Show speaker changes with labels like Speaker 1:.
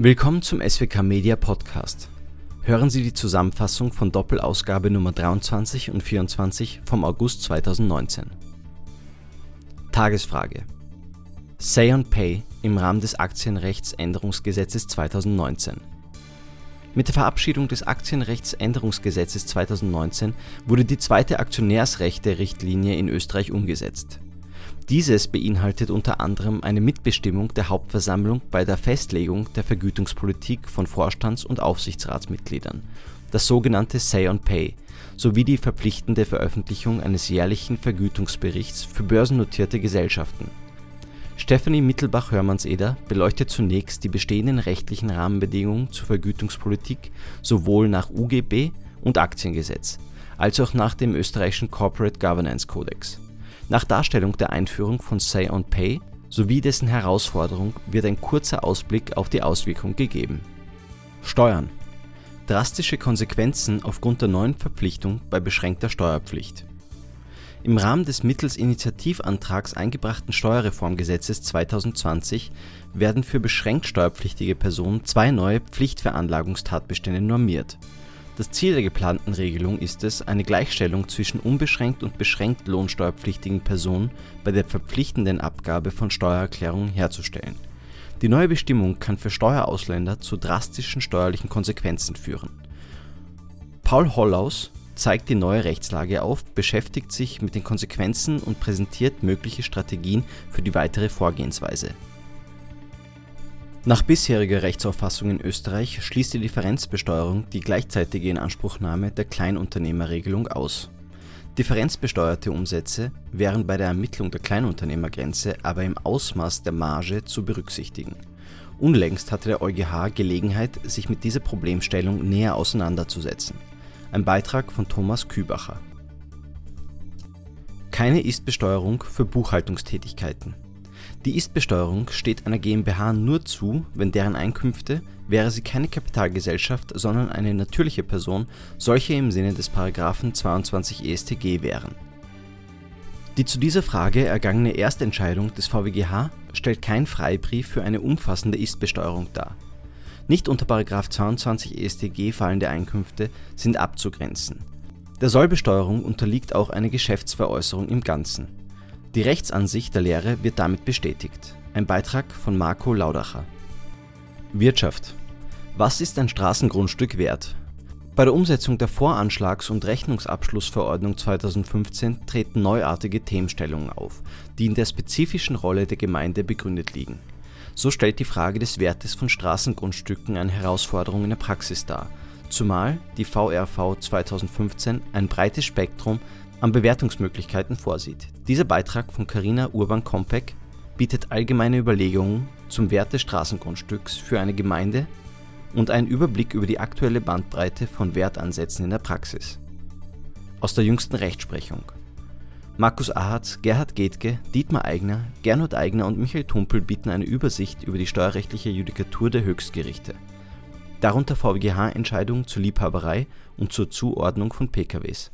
Speaker 1: Willkommen zum SWK Media Podcast. Hören Sie die Zusammenfassung von Doppelausgabe Nummer 23 und 24 vom August 2019. Tagesfrage. Say on Pay im Rahmen des Aktienrechtsänderungsgesetzes 2019. Mit der Verabschiedung des Aktienrechtsänderungsgesetzes 2019 wurde die zweite Aktionärsrechte-Richtlinie in Österreich umgesetzt. Dieses beinhaltet unter anderem eine Mitbestimmung der Hauptversammlung bei der Festlegung der Vergütungspolitik von Vorstands und Aufsichtsratsmitgliedern, das sogenannte Say on Pay, sowie die verpflichtende Veröffentlichung eines jährlichen Vergütungsberichts für börsennotierte Gesellschaften. Stefanie Mittelbach-Hörmannseder beleuchtet zunächst die bestehenden rechtlichen Rahmenbedingungen zur Vergütungspolitik sowohl nach UGB und Aktiengesetz als auch nach dem österreichischen Corporate Governance Codex nach Darstellung der Einführung von Say on Pay sowie dessen Herausforderung wird ein kurzer Ausblick auf die Auswirkung gegeben. Steuern Drastische Konsequenzen aufgrund der neuen Verpflichtung bei beschränkter Steuerpflicht. Im Rahmen des mittels Initiativantrags eingebrachten Steuerreformgesetzes 2020 werden für beschränkt steuerpflichtige Personen zwei neue Pflichtveranlagungstatbestände normiert das Ziel der geplanten Regelung ist es, eine Gleichstellung zwischen unbeschränkt und beschränkt lohnsteuerpflichtigen Personen bei der verpflichtenden Abgabe von Steuererklärungen herzustellen. Die neue Bestimmung kann für Steuerausländer zu drastischen steuerlichen Konsequenzen führen. Paul Hollaus zeigt die neue Rechtslage auf, beschäftigt sich mit den Konsequenzen und präsentiert mögliche Strategien für die weitere Vorgehensweise nach bisheriger Rechtsauffassung in Österreich schließt die Differenzbesteuerung die gleichzeitige Inanspruchnahme der Kleinunternehmerregelung aus. Differenzbesteuerte Umsätze wären bei der Ermittlung der Kleinunternehmergrenze aber im Ausmaß der Marge zu berücksichtigen. Unlängst hatte der EuGH Gelegenheit, sich mit dieser Problemstellung näher auseinanderzusetzen. Ein Beitrag von Thomas Kübacher. Keine Ist-Besteuerung für Buchhaltungstätigkeiten die Ist-Besteuerung steht einer GmbH nur zu, wenn deren Einkünfte, wäre sie keine Kapitalgesellschaft, sondern eine natürliche Person, solche im Sinne des § 22 EStG wären. Die zu dieser Frage ergangene Erstentscheidung des VWGH stellt kein Freibrief für eine umfassende Ist-Besteuerung dar. Nicht unter § 22 EStG fallende Einkünfte sind abzugrenzen. Der Sollbesteuerung unterliegt auch eine Geschäftsveräußerung im Ganzen die Rechtsansicht der Lehre wird damit bestätigt. Ein Beitrag von Marco Laudacher. Wirtschaft. Was ist ein Straßengrundstück wert? Bei der Umsetzung der Voranschlags- und Rechnungsabschlussverordnung 2015 treten neuartige Themenstellungen auf, die in der spezifischen Rolle der Gemeinde begründet liegen. So stellt die Frage des Wertes von Straßengrundstücken eine Herausforderung in der Praxis dar, zumal die VRV 2015 ein breites Spektrum an Bewertungsmöglichkeiten vorsieht. Dieser Beitrag von Carina Urban-Kompek bietet allgemeine Überlegungen zum Wert des Straßengrundstücks für eine Gemeinde und einen Überblick über die aktuelle Bandbreite von Wertansätzen in der Praxis. Aus der jüngsten Rechtsprechung. Markus Ahatz, Gerhard Getke, Dietmar Eigner, Gernot Eigner und Michael Tumpel bieten eine Übersicht über die steuerrechtliche Judikatur der Höchstgerichte, darunter VWGH-Entscheidungen zur Liebhaberei und zur Zuordnung von PKWs